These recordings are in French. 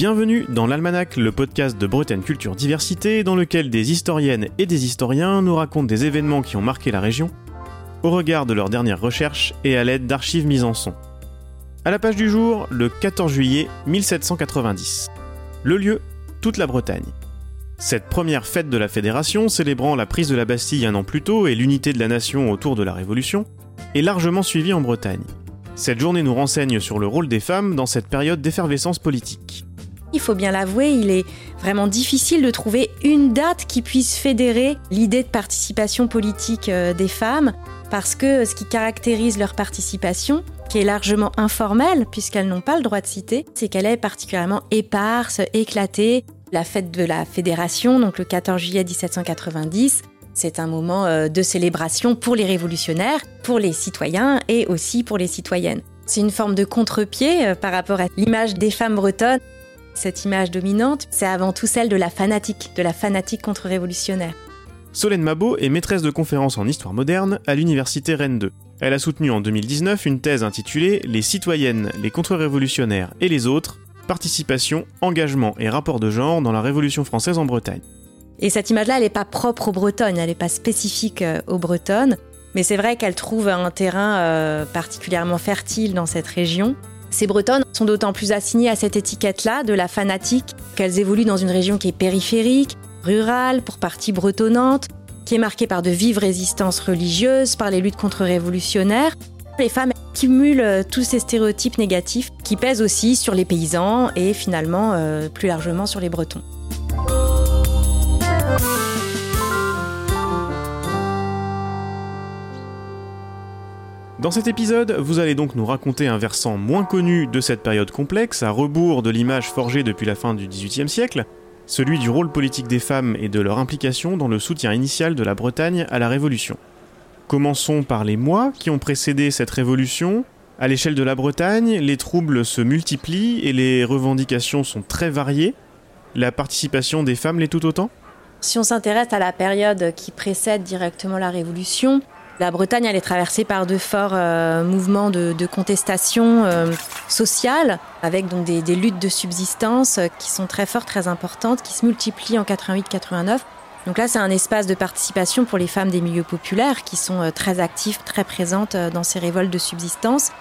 Bienvenue dans l'Almanach, le podcast de Bretagne Culture Diversité, dans lequel des historiennes et des historiens nous racontent des événements qui ont marqué la région, au regard de leurs dernières recherches et à l'aide d'archives mises en son. À la page du jour, le 14 juillet 1790. Le lieu, toute la Bretagne. Cette première fête de la Fédération, célébrant la prise de la Bastille un an plus tôt et l'unité de la nation autour de la Révolution, est largement suivie en Bretagne. Cette journée nous renseigne sur le rôle des femmes dans cette période d'effervescence politique. Il faut bien l'avouer, il est vraiment difficile de trouver une date qui puisse fédérer l'idée de participation politique euh, des femmes, parce que ce qui caractérise leur participation, qui est largement informelle, puisqu'elles n'ont pas le droit de citer, c'est qu'elle est particulièrement éparse, éclatée. La fête de la Fédération, donc le 14 juillet 1790, c'est un moment euh, de célébration pour les révolutionnaires, pour les citoyens et aussi pour les citoyennes. C'est une forme de contre-pied euh, par rapport à l'image des femmes bretonnes. Cette image dominante, c'est avant tout celle de la fanatique, de la fanatique contre-révolutionnaire. Solène Mabot est maîtresse de conférences en histoire moderne à l'université Rennes 2. Elle a soutenu en 2019 une thèse intitulée Les citoyennes, les contre-révolutionnaires et les autres, participation, engagement et rapport de genre dans la Révolution française en Bretagne. Et cette image-là, elle n'est pas propre aux Bretonnes, elle n'est pas spécifique euh, aux Bretonnes, mais c'est vrai qu'elle trouve un terrain euh, particulièrement fertile dans cette région. Ces Bretonnes sont d'autant plus assignées à cette étiquette-là de la fanatique qu'elles évoluent dans une région qui est périphérique, rurale, pour partie bretonnante, qui est marquée par de vives résistances religieuses, par les luttes contre-révolutionnaires. Les femmes cumulent euh, tous ces stéréotypes négatifs qui pèsent aussi sur les paysans et finalement plus largement sur les Bretons. Dans cet épisode, vous allez donc nous raconter un versant moins connu de cette période complexe, à rebours de l'image forgée depuis la fin du XVIIIe siècle, celui du rôle politique des femmes et de leur implication dans le soutien initial de la Bretagne à la Révolution. Commençons par les mois qui ont précédé cette révolution. À l'échelle de la Bretagne, les troubles se multiplient et les revendications sont très variées. La participation des femmes l'est tout autant? Si on s'intéresse à la période qui précède directement la Révolution, la Bretagne, elle est traversée par de forts euh, mouvements de, contestation euh, sociale, avec donc des, luttes de subsistance euh, qui sont très fortes, très importantes, qui se multiplient en 88-89. Donc là, c'est un espace de participation pour les femmes des milieux populaires qui sont très actives, très présentes dans ces révoltes de subsistance.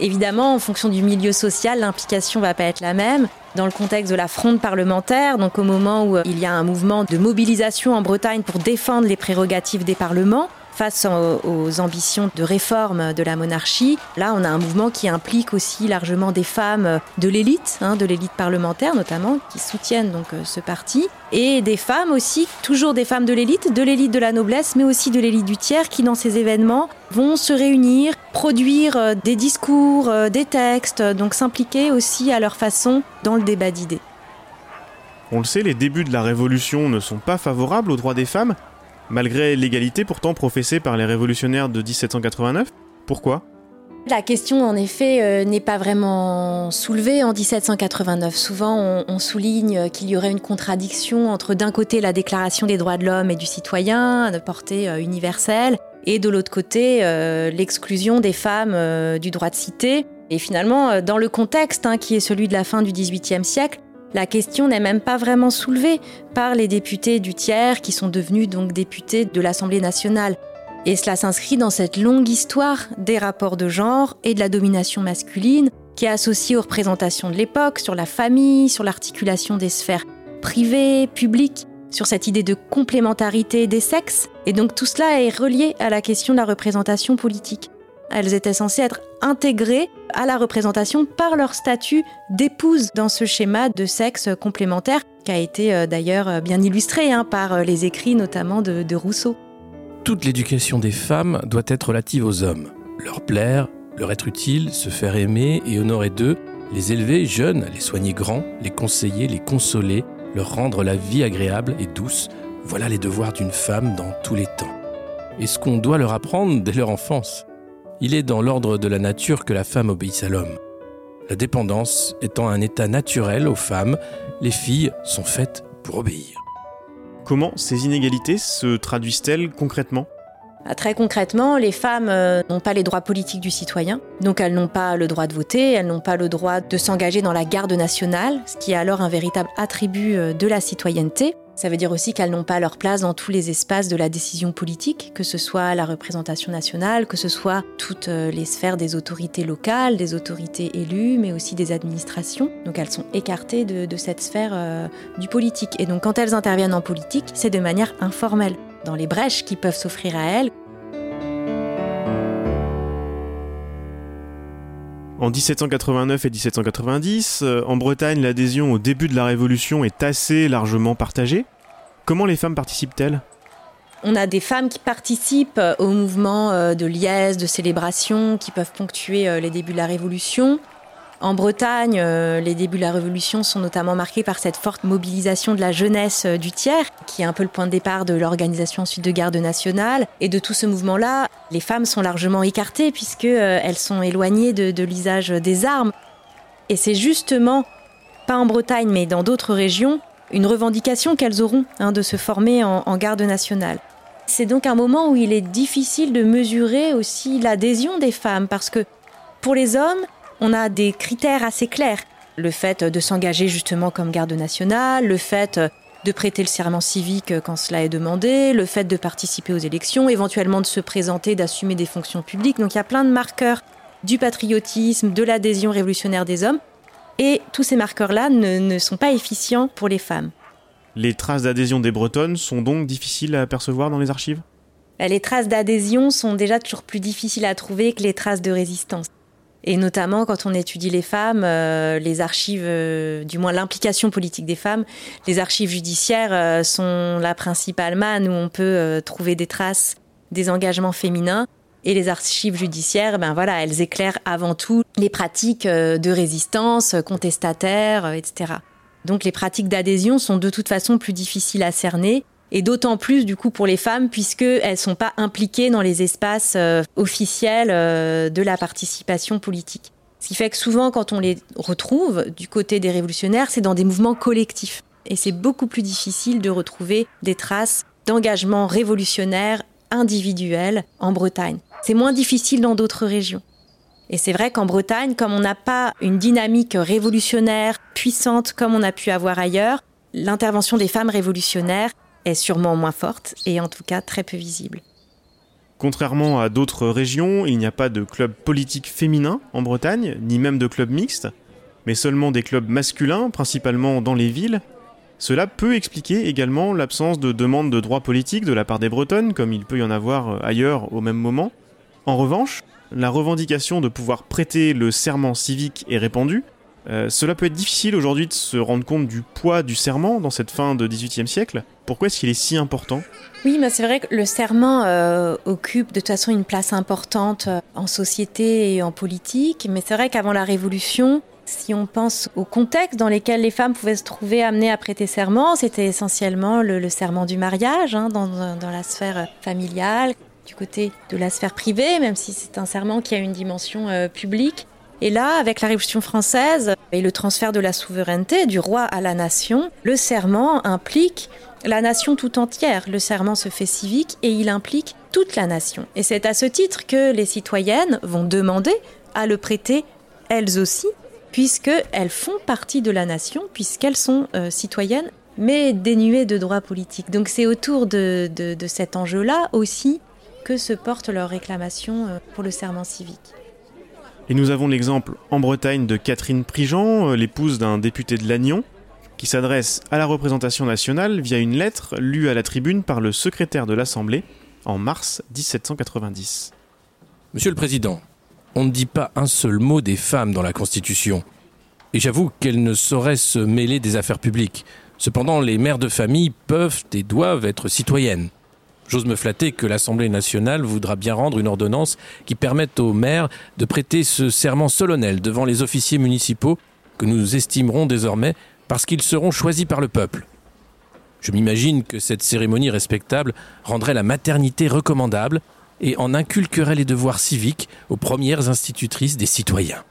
Évidemment, en fonction du milieu social, l'implication va pas être la même. Dans le contexte de la fronde parlementaire, donc au moment où il y a un mouvement de mobilisation en Bretagne pour défendre les prérogatives des parlements, face aux, ambitions de réforme de la monarchie. Là, on a un mouvement qui implique aussi largement des femmes de l'élite, hein, de l'élite parlementaire notamment, qui soutiennent donc euh, ce parti, et des femmes aussi, toujours des femmes de l'élite, de l'élite de la noblesse, mais aussi de l'élite du tiers, qui dans ces événements vont se réunir, produire euh, des discours, euh, des textes, donc s'impliquer aussi à leur façon dans le débat d'idées. On le sait, les débuts de la Révolution ne sont pas favorables aux droits des femmes, malgré l'égalité pourtant professée par les révolutionnaires de 1789 Pourquoi? La question, en effet, euh, n'est pas vraiment soulevée en 1789. Souvent, on, souligne qu'il y aurait une contradiction entre, d'un côté, la Déclaration des droits de l'homme et du citoyen, de portée euh, universelle, et de l'autre côté, euh, l'exclusion des femmes du droit de cité. Et finalement, dans le contexte hein, qui est celui de la fin du XVIIIe siècle, la question n'est même pas vraiment soulevée par les députés du tiers qui sont devenus donc députés de l'Assemblée nationale. Et cela s'inscrit dans cette longue histoire des rapports de genre et de la domination masculine qui est associée aux représentations de l'époque sur la famille, sur l'articulation des sphères privées, publiques, sur cette idée de complémentarité des sexes. Et donc tout cela est relié à la question de la représentation politique. Elles étaient censées être intégrées à la représentation par leur statut d'épouse dans ce schéma de sexe complémentaire qui a été euh, d'ailleurs euh, bien illustré hein, par euh, les écrits notamment de, de Rousseau. Toute l'éducation des femmes doit être relative aux hommes. Leur plaire, leur être utile, se faire aimer et honorer d'eux, les élever jeunes, les soigner grands, les conseiller, les consoler, leur rendre la vie agréable et douce, voilà les devoirs d'une femme dans tous les temps. Et ce qu'on doit leur apprendre dès leur enfance. Il est dans l'ordre de la nature que la femme obéisse à l'homme. La dépendance étant un état naturel aux femmes, les filles sont faites pour obéir. Comment ces inégalités se traduisent-elles concrètement? Très concrètement, les femmes euh, n'ont pas les droits politiques du citoyen, donc elles n'ont pas le droit de voter, elles n'ont pas le droit de s'engager dans la garde nationale, ce qui est alors un véritable attribut euh, de la citoyenneté. Ça veut dire aussi qu'elles n'ont pas leur place dans tous les espaces de la décision politique, que ce soit la représentation nationale, que ce soit toutes euh, les sphères des autorités locales, des autorités élues, mais aussi des administrations. Donc elles sont écartées de, cette sphère du politique. Et donc quand elles interviennent en politique, c'est de manière informelle dans les brèches qui peuvent s'offrir à elle. En 1789 et 1790, euh, en Bretagne, l'adhésion au début de la Révolution est assez largement partagée. Comment les femmes participent-elles? On a des femmes qui participent euh, au mouvement euh, de liesse, de célébration, qui peuvent ponctuer les débuts de la Révolution. En Bretagne, euh, les débuts de la Révolution sont notamment marqués par cette forte mobilisation de la jeunesse euh, du tiers, qui est un peu le point de départ de l'organisation ensuite de garde nationale. Et de tout ce mouvement-là, les femmes sont largement écartées puisqu'elles euh, sont éloignées de, l'usage des armes. Et c'est justement, pas en Bretagne, mais dans d'autres régions, une revendication qu'elles auront hein, de se former en, en garde nationale. C'est donc un moment où il est difficile de mesurer aussi l'adhésion des femmes parce que pour les hommes, on a des critères assez clairs. Le fait de s'engager justement comme garde nationale, le fait de prêter le serment civique quand cela est demandé, le fait de participer aux élections, éventuellement de se présenter, d'assumer des fonctions publiques. Donc il y a plein de marqueurs du patriotisme, de l'adhésion révolutionnaire des hommes. Et tous ces marqueurs-là ne, sont pas efficients pour les femmes. Les traces d'adhésion des Bretonnes sont donc difficiles à apercevoir dans les archives? Les traces d'adhésion sont déjà toujours plus difficiles à trouver que les traces de résistance. Et notamment quand on étudie les femmes, euh, les archives, euh, du moins l'implication politique des femmes, les archives judiciaires euh, sont la principale manne où on peut trouver des traces des engagements féminins. Et les archives judiciaires, ben voilà, elles éclairent avant tout les pratiques de résistance, contestataires, etc. Donc les pratiques d'adhésion sont de toute façon plus difficiles à cerner et d'autant plus du coup pour les femmes puisqu'elles ne sont pas impliquées dans les espaces euh, officiels euh, de la participation politique. Ce qui fait que souvent quand on les retrouve du côté des révolutionnaires, c'est dans des mouvements collectifs. Et c'est beaucoup plus difficile de retrouver des traces d'engagement révolutionnaire individuel en Bretagne. C'est moins difficile dans d'autres régions. Et c'est vrai qu'en Bretagne, comme on n'a pas une dynamique révolutionnaire puissante comme on a pu avoir ailleurs, l'intervention des femmes révolutionnaires est sûrement moins forte et en tout cas très peu visible. Contrairement à d'autres régions, il n'y a pas de club politique féminin en Bretagne, ni même de club mixte, mais seulement des clubs masculins, principalement dans les villes. Cela peut expliquer également l'absence de demandes de droits politiques de la part des Bretonnes, comme il peut y en avoir ailleurs au même moment. En revanche, la revendication de pouvoir prêter le serment civique est répandue, euh, cela peut être difficile aujourd'hui de se rendre compte du poids du serment dans cette fin de XVIIIe siècle. Pourquoi est-ce qu'il est si important? Oui, c'est vrai que le serment euh, occupe de toute façon une place importante euh, en société et en politique. Mais c'est vrai qu'avant la Révolution, si on pense au contexte dans lequel les femmes pouvaient se trouver amenées à prêter serment, c'était essentiellement le, serment du mariage hein, dans, la sphère familiale, du côté de la sphère privée, même si c'est un serment qui a une dimension publique. Et là, avec la Révolution française et le transfert de la souveraineté du roi à la nation, le serment implique la nation tout entière. Le serment se fait civique et il implique toute la nation. Et c'est à ce titre que les citoyennes vont demander à le prêter elles aussi, puisqu'elles font partie de la nation, puisqu'elles sont euh, citoyennes, mais dénuées de droits politiques. Donc c'est autour de, cet enjeu-là aussi que se porte leur réclamation euh, pour le serment civique. Et nous avons l'exemple en Bretagne de Catherine Prigent, euh, l'épouse d'un député de Lannion, qui s'adresse à la représentation nationale via une lettre lue à la tribune par le secrétaire de l'Assemblée en mars 1790. Monsieur le Président, on ne dit pas un seul mot des femmes dans la Constitution. Et j'avoue qu'elles ne sauraient se mêler des affaires publiques. Cependant, les mères de famille peuvent et doivent être citoyennes. J'ose me flatter que l'Assemblée nationale voudra bien rendre une ordonnance qui permette aux maires de prêter ce serment solennel devant les officiers municipaux que nous estimerons désormais parce qu'ils seront choisis par le peuple. Je m'imagine que cette cérémonie respectable rendrait la maternité recommandable et en inculquerait les devoirs civiques aux premières institutrices des citoyens.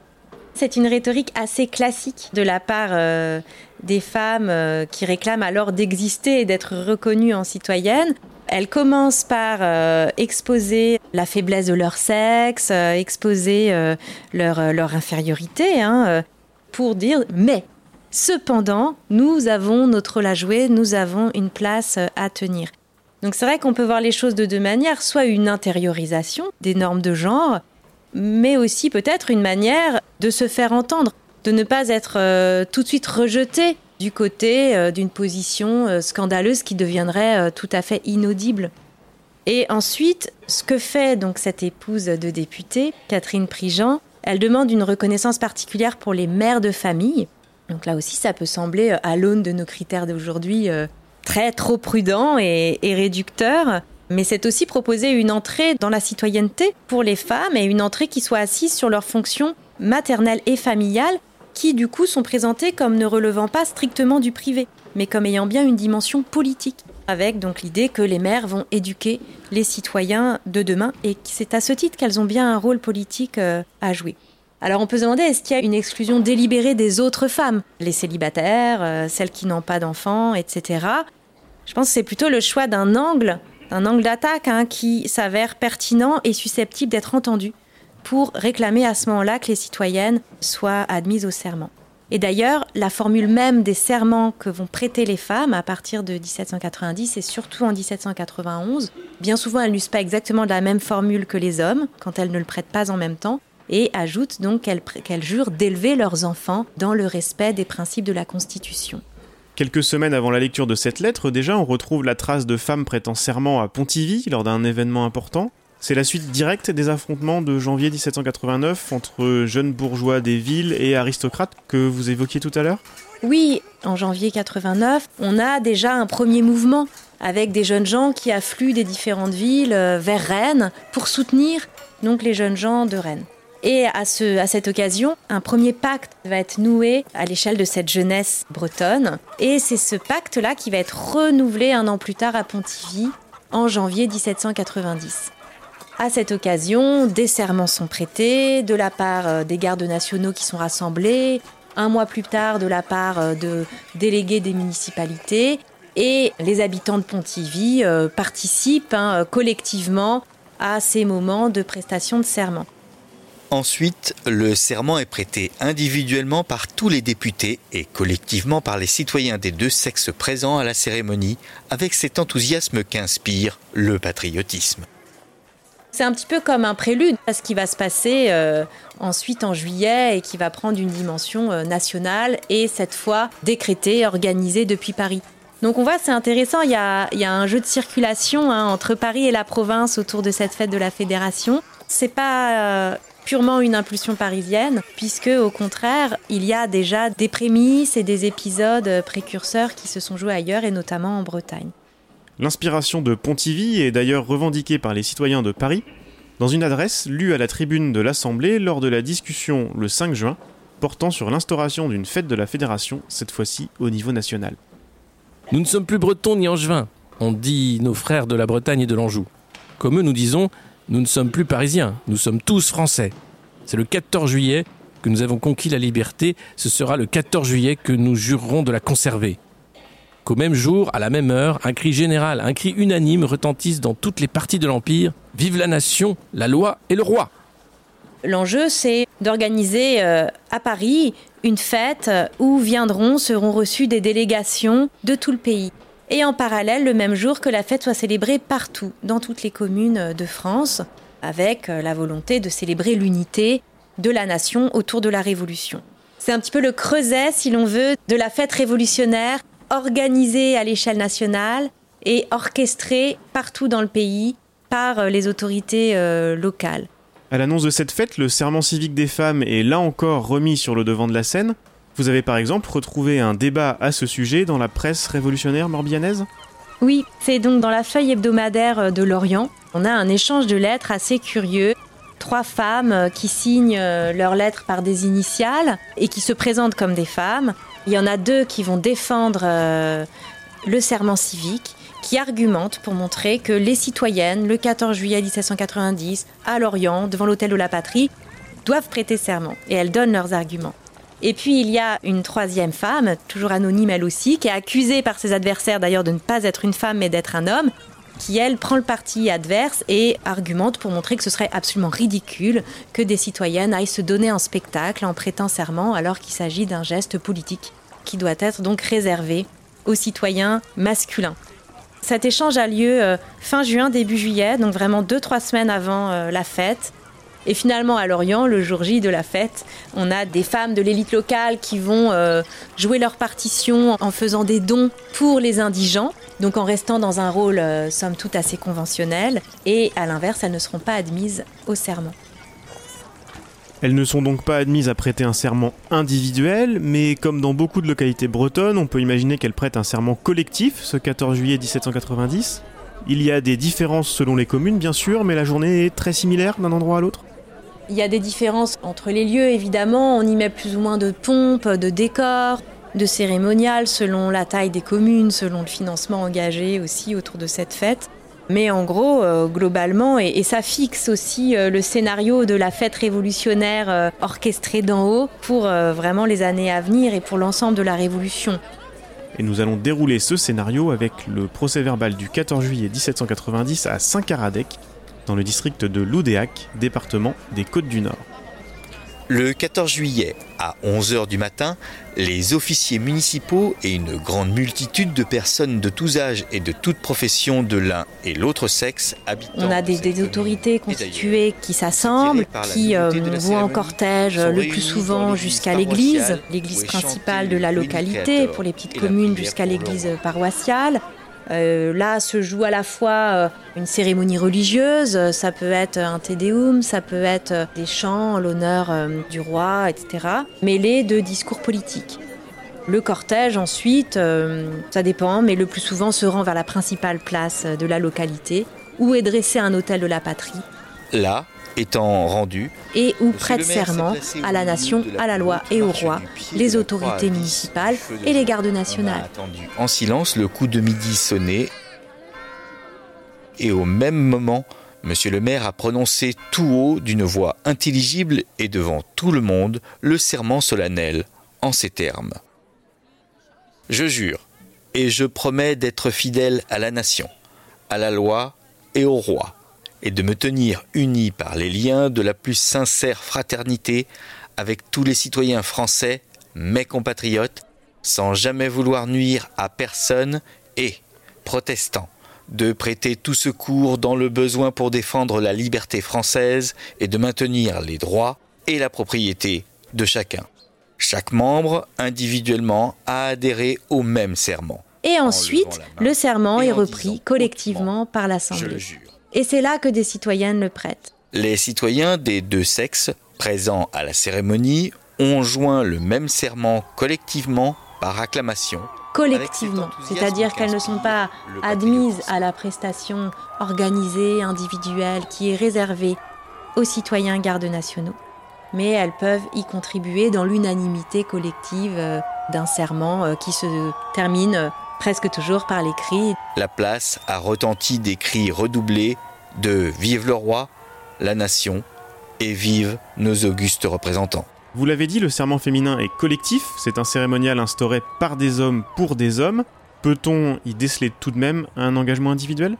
C'est une rhétorique assez classique de la part euh, des femmes euh, qui réclament alors d'exister et d'être reconnues en citoyennes. Elles commencent par euh, exposer la faiblesse de leur sexe, exposer leur, leur, infériorité, hein, pour dire mais cependant nous avons notre rôle à jouer, nous avons une place à tenir. Donc c'est vrai qu'on peut voir les choses de deux manières, soit une intériorisation des normes de genre, mais aussi peut-être une manière de se faire entendre, de ne pas être euh, tout de suite rejeté du côté euh, d'une position euh, scandaleuse qui deviendrait tout à fait inaudible. Et ensuite, ce que fait donc cette épouse de député, Catherine Prigent, elle demande une reconnaissance particulière pour les mères de famille. Donc là aussi, ça peut sembler, à l'aune de nos critères d'aujourd'hui, très trop prudent et réducteur. Mais c'est aussi proposer une entrée dans la citoyenneté pour les femmes et une entrée qui soit assise sur leurs fonctions maternelles et familiales qui du coup sont présentées comme ne relevant pas strictement du privé, mais comme ayant bien une dimension politique, avec donc l'idée que les mères vont éduquer les citoyens de demain et c'est à ce titre qu'elles ont bien un rôle politique euh, à jouer. Alors on peut se demander est-ce qu'il y a une exclusion délibérée des autres femmes, les célibataires, euh, celles qui n'ont pas d'enfants, etc. Je pense que c'est plutôt le choix d'un angle un angle d'attaque hein, qui s'avère pertinent et susceptible d'être entendu pour réclamer à ce moment-là que les citoyennes soient admises au serment. Et d'ailleurs, la formule même des serments que vont prêter les femmes à partir de 1790 et surtout en 1791, bien souvent elles n'usent pas exactement la même formule que les hommes quand elles ne le prêtent pas en même temps, et ajoutent donc qu'elles jurent d'élever leurs enfants dans le respect des principes de la Constitution. Quelques semaines avant la lecture de cette lettre, déjà, on retrouve la trace de femmes prêtant serment à Pontivy lors d'un événement important. C'est la suite directe des affrontements de janvier 1789 entre jeunes bourgeois des villes et aristocrates que vous évoquiez tout à l'heure? Oui, en janvier 89, on a déjà un premier mouvement avec des jeunes gens qui affluent des différentes villes euh, vers Rennes pour soutenir donc les jeunes gens de Rennes. Et à, ce, à cette occasion, un premier pacte va être noué à l'échelle de cette jeunesse bretonne. Et c'est ce pacte-là qui va être renouvelé un an plus tard à Pontivy, en janvier 1790. À cette occasion, des serments sont prêtés de la part euh, des gardes nationaux qui sont rassemblés, un mois plus tard de la part euh, de délégués des municipalités, et les habitants de Pontivy euh, participent hein, collectivement à ces moments de prestation de serment. Ensuite, le serment est prêté individuellement par tous les députés et collectivement par les citoyens des deux sexes présents à la cérémonie, avec cet enthousiasme qu'inspire le patriotisme. C'est un petit peu comme un prélude à ce qui va se passer euh, ensuite en juillet et qui va prendre une dimension euh, nationale et cette fois décrétée, organisée depuis Paris. Donc on voit, c'est intéressant, il y, a, un jeu de circulation hein, entre Paris et la province autour de cette fête de la Fédération. C'est pas euh, purement une impulsion parisienne, puisque au contraire, il y a déjà des prémices et des épisodes précurseurs qui se sont joués ailleurs, et notamment en Bretagne. L'inspiration de Pontivy est d'ailleurs revendiquée par les citoyens de Paris dans une adresse lue à la tribune de l'Assemblée lors de la discussion le 5 juin portant sur l'instauration d'une fête de la Fédération, cette fois-ci au niveau national. Nous ne sommes plus bretons ni angevins, on dit nos frères de la Bretagne et de l'Anjou. Comme eux, nous disons nous ne sommes plus parisiens, nous sommes tous français. C'est le 14 juillet que nous avons conquis la liberté, ce sera le 14 juillet que nous jurerons de la conserver. Qu'au même jour, à la même heure, un cri général, un cri unanime retentisse dans toutes les parties de l'Empire Vive la nation, la loi et le roi L'enjeu, c'est d'organiser euh, à Paris une fête où viendront, seront reçues des délégations de tout le pays et en parallèle le même jour que la fête soit célébrée partout, dans toutes les communes de France, avec euh, la volonté de célébrer l'unité de la nation autour de la Révolution. C'est un petit peu le creuset, si l'on veut, de la fête révolutionnaire organisée à l'échelle nationale et orchestrée partout dans le pays par euh, les autorités euh, locales. À l'annonce de cette fête, le serment civique des femmes est là encore remis sur le devant de la scène. Vous avez par exemple retrouvé un débat à ce sujet dans la presse révolutionnaire morbianaise? Oui, c'est donc dans la feuille hebdomadaire de Lorient. On a un échange de lettres assez curieux. Trois femmes qui signent euh, leurs lettres par des initiales et qui se présentent comme des femmes. Il y en a deux qui vont défendre euh, le serment civique, qui argumentent pour montrer que les citoyennes, le 14 juillet 1790, à Lorient, devant l'hôtel de la Patrie, doivent prêter serment et elles donnent leurs arguments. Et puis il y a une troisième femme, toujours anonyme elle aussi, qui est accusée par ses adversaires d'ailleurs de ne pas être une femme mais d'être un homme, qui elle prend le parti adverse et argumente pour montrer que ce serait absolument ridicule que des citoyennes aillent se donner un spectacle en prêtant serment alors qu'il s'agit d'un geste politique qui doit être donc réservé aux citoyens masculins. Cet échange a lieu euh, fin juin, début juillet, donc vraiment deux, trois semaines avant euh, la fête. Et finalement, à Lorient, le jour J de la fête, on a des femmes de l'élite locale qui vont euh, jouer leur partition en faisant des dons pour les indigents, donc en restant dans un rôle, somme toute, assez conventionnel. Et à l'inverse, elles ne seront pas admises au serment. Elles ne sont donc pas admises à prêter un serment individuel, mais comme dans beaucoup de localités bretonnes, on peut imaginer qu'elles prêtent un serment collectif ce 14 juillet 1790. Il y a des différences selon les communes, bien sûr, mais la journée est très similaire d'un endroit à l'autre. Il y a des différences entre les lieux, évidemment. On y met plus ou moins de pompes, de décors, de cérémonial selon la taille des communes, selon le financement engagé aussi autour de cette fête. Mais en gros, euh, globalement, et, ça fixe aussi euh, le scénario de la fête révolutionnaire euh, orchestrée d'en haut pour vraiment les années à venir et pour l'ensemble de la Révolution. Et nous allons dérouler ce scénario avec le procès verbal du 14 juillet 1790 à Saint-Caradec, dans le district de Loudéac, département des Côtes du Nord. Le 14 juillet, à 11h du matin, les officiers municipaux et une grande multitude de personnes de tous âges et de toutes professions de l'un et l'autre sexe habitent. On a des, autorités constituées qui s'assemblent, qui euh, vont en cortège le plus souvent jusqu'à l'église, l'église principale de la localité, pour les petites communes jusqu'à l'église paroissiale. Euh, là se joue à la fois euh, une cérémonie religieuse, ça peut être un tédéum, ça peut être des chants en l'honneur euh, du roi, etc., mêlés de discours politiques. Le cortège ensuite, ça dépend, mais le plus souvent se rend vers la principale place de la localité, où est dressé un hôtel de la patrie. Là, étant rendu et où prête serment à la nation, à la loi et au roi, les autorités municipales et les gardes nationales. En silence, le coup de midi sonnait et au même moment, Monsieur le maire a prononcé tout haut d'une voix intelligible et devant tout le monde le serment solennel en ces termes. Je jure et je promets d'être fidèle à la nation, à la loi et au roi et de me tenir uni par les liens de la plus sincère fraternité avec tous les citoyens français, mes compatriotes, sans jamais vouloir nuire à personne et, protestant, de prêter tout secours dans le besoin pour défendre la liberté française et de maintenir les droits et la propriété de chacun. Chaque membre, individuellement, a adhéré au même serment. Et ensuite, le serment est repris collectivement par l'Assemblée. Et c'est là que des citoyennes le prêtent. Les citoyens des deux sexes présents à la cérémonie ont joint le même serment collectivement par acclamation. Collectivement, c'est-à-dire qu'elles ne sont pas admises à la prestation organisée, individuelle, qui est réservée aux citoyens gardes nationaux, mais elles peuvent y contribuer dans l'unanimité collective euh, d'un serment euh, qui se termine presque toujours par les cris. La place a retenti des cris redoublés de Vive le roi, la nation et vive nos augustes représentants. Vous l'avez dit, le serment féminin est collectif, c'est un cérémonial instauré par des hommes pour des hommes. Peut-on y déceler tout de même un engagement individuel?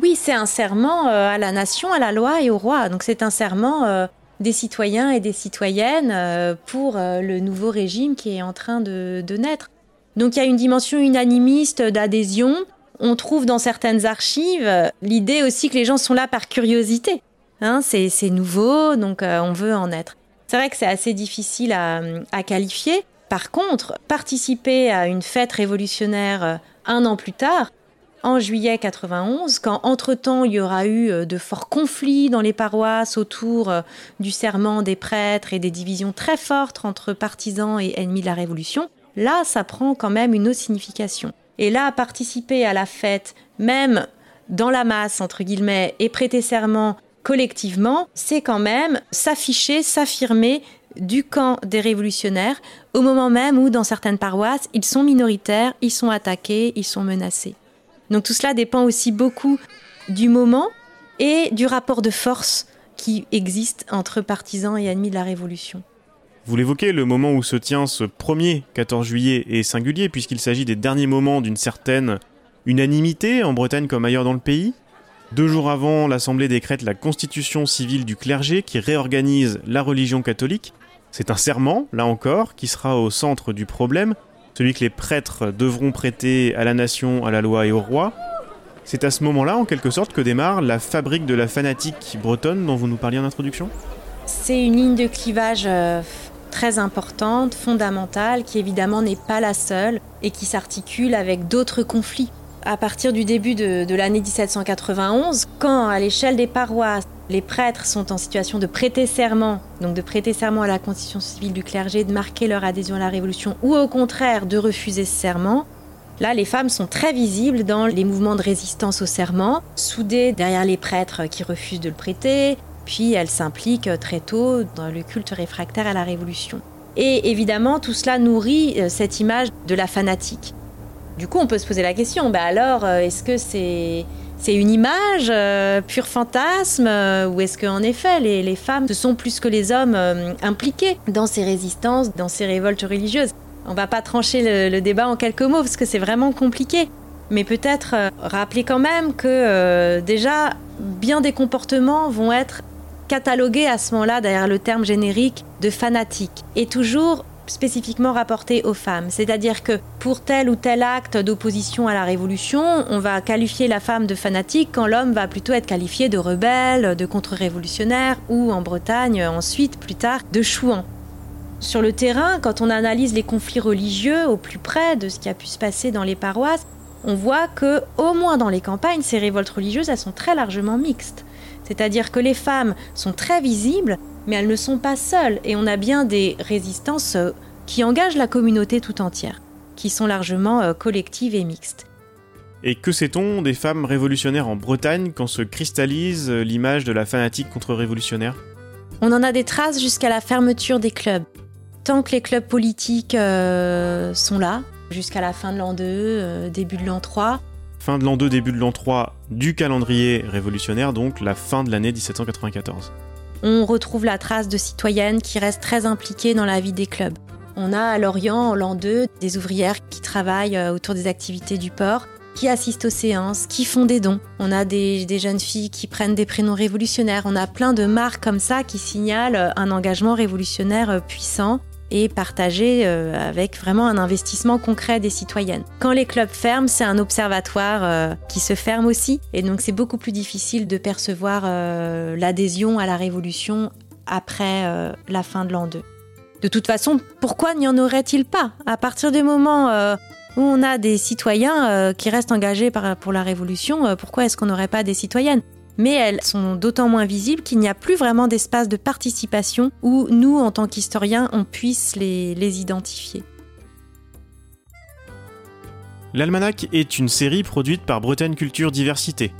Oui, c'est un serment euh, à la nation, à la loi et au roi. Donc c'est un serment euh, des citoyens et des citoyennes euh, pour le nouveau régime qui est en train de naître. Donc il y a une dimension unanimiste d'adhésion. On trouve dans certaines archives l'idée aussi que les gens sont là par curiosité. Hein, c'est nouveau, donc euh, on veut en être. C'est vrai que c'est assez difficile à, qualifier. Par contre, participer à une fête révolutionnaire euh, un an plus tard, en juillet 91, quand entre-temps il y aura eu euh, de forts conflits dans les paroisses autour du serment des prêtres et des divisions très fortes entre partisans et ennemis de la Révolution, là, ça prend quand même une autre signification. Et là, participer à la fête, même dans la masse, entre guillemets, et prêter serment collectivement, c'est quand même s'afficher, s'affirmer du camp des révolutionnaires au moment même où, dans certaines paroisses, ils sont minoritaires, ils sont attaqués, ils sont menacés. Donc tout cela dépend aussi beaucoup du moment et du rapport de force qui existe entre partisans et ennemis de la Révolution. Vous l'évoquez, le moment où se tient ce premier 14 juillet est singulier puisqu'il s'agit des derniers moments d'une certaine unanimité en Bretagne comme ailleurs dans le pays. Deux jours avant, l'Assemblée décrète la constitution civile du clergé qui réorganise la religion catholique. C'est un serment, là encore, qui sera au centre du problème, celui que les prêtres devront prêter à la nation, à la loi et au roi. C'est à ce moment-là, en quelque sorte, que démarre la fabrique de la fanatique bretonne dont vous nous parliez en introduction? C'est une ligne de clivage euh, très importante, fondamentale, qui évidemment n'est pas la seule et qui s'articule avec d'autres conflits. À partir du début de, l'année 1791, quand à l'échelle des paroisses, les prêtres sont en situation de prêter serment, donc de prêter serment à la constitution civile du clergé, de marquer leur adhésion à la Révolution, ou au contraire de refuser ce serment, Là, les femmes sont très visibles dans les mouvements de résistance au serment, soudées derrière les prêtres qui refusent de le prêter, puis elles s'impliquent très tôt dans le culte réfractaire à la Révolution. Et évidemment, tout cela nourrit euh, cette image de la fanatique. Du coup, on peut se poser la question, bah alors, euh, est-ce que c'est une image, euh, pur fantasme, euh, ou est-ce qu'en effet, les, femmes se sont plus que les hommes impliquées dans ces résistances, dans ces révoltes religieuses? On va pas trancher le, le, débat en quelques mots, parce que c'est vraiment compliqué. Mais peut-être rappeler quand même que déjà, bien des comportements vont être catalogués à ce moment-là derrière le terme générique de fanatique. Et toujours spécifiquement rapporté aux femmes. C'est-à-dire que pour tel ou tel acte d'opposition à la Révolution, on va qualifier la femme de fanatique quand l'homme va plutôt être qualifié de rebelle, de contre-révolutionnaire ou en Bretagne ensuite, plus tard, de chouan. Sur le terrain, quand on analyse les conflits religieux au plus près de ce qui a pu se passer dans les paroisses, on voit que, au moins dans les campagnes, ces révoltes religieuses, elles sont très largement mixtes. C'est-à-dire que les femmes sont très visibles, mais elles ne sont pas seules et on a bien des résistances euh, qui engagent la communauté tout entière, qui sont largement euh, collectives et mixtes. Et que sait-on des femmes révolutionnaires en Bretagne quand se cristallise euh, l'image de la fanatique contre-révolutionnaire? On en a des traces jusqu'à la fermeture des clubs. Tant que les clubs politiques sont là, jusqu'à la fin de l'an 2, début de l'an 3. Fin de l'an 2, début de l'an 3 du calendrier révolutionnaire, donc la fin de l'année 1794 on retrouve la trace de citoyennes qui restent très impliquées dans la vie des clubs. On a à Lorient, en l'an 2, des ouvrières qui travaillent euh, autour des activités du port, qui assistent aux séances, qui font des dons. On a des, des, jeunes filles qui prennent des prénoms révolutionnaires. On a plein de marques comme ça qui signalent euh, un engagement révolutionnaire euh, puissant et partagé euh, avec vraiment un investissement concret des citoyennes. Quand les clubs ferment, c'est un observatoire euh, qui se ferme aussi, et donc c'est beaucoup plus difficile de percevoir euh, l'adhésion à la révolution après la fin de l'an 2. De toute façon, pourquoi n'y en aurait-il pas? À partir du moment où on a des citoyens qui restent engagés pour la révolution, pourquoi est-ce qu'on n'aurait pas des citoyennes? Mais elles sont d'autant moins visibles qu'il n'y a plus vraiment d'espace de participation où nous, en tant qu'historiens, on puisse les, identifier. L'Almanach est une série produite par Bretagne Culture Diversité,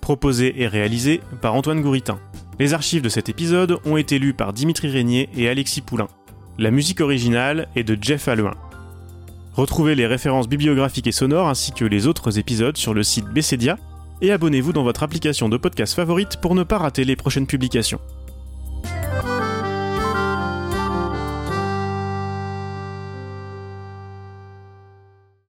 proposée et réalisée par Antoine Gouritin. Les archives de cet épisode ont été lues par Dimitri Régnier et Alexis Poulain. La musique originale est de Jeff Alluin. Retrouvez les références bibliographiques et sonores ainsi que les autres épisodes sur le site Bessedia et abonnez-vous dans votre application de podcast favorite pour ne pas rater les prochaines publications.